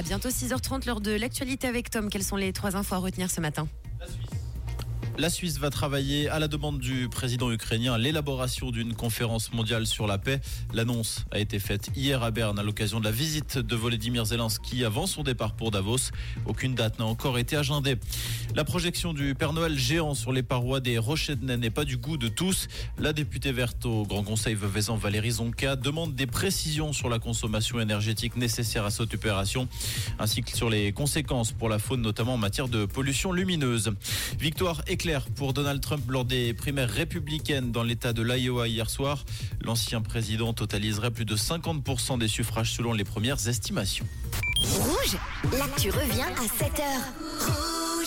À bientôt 6h30 lors de l'actualité avec Tom. Quelles sont les trois infos à retenir ce matin? La Suisse va travailler à la demande du président ukrainien l'élaboration d'une conférence mondiale sur la paix. L'annonce a été faite hier à Berne à l'occasion de la visite de Volodymyr Zelensky avant son départ pour Davos. Aucune date n'a encore été agendée. La projection du Père Noël géant sur les parois des Rochers de n'est pas du goût de tous. La députée verte au Grand Conseil Veuvezan Valérie Zonka demande des précisions sur la consommation énergétique nécessaire à cette opération, ainsi que sur les conséquences pour la faune, notamment en matière de pollution lumineuse. Victoire éclair pour Donald Trump lors des primaires républicaines dans l'État de l'Iowa hier soir. L'ancien président totaliserait plus de 50% des suffrages selon les premières estimations. Rouge, là tu reviens à 7 heures.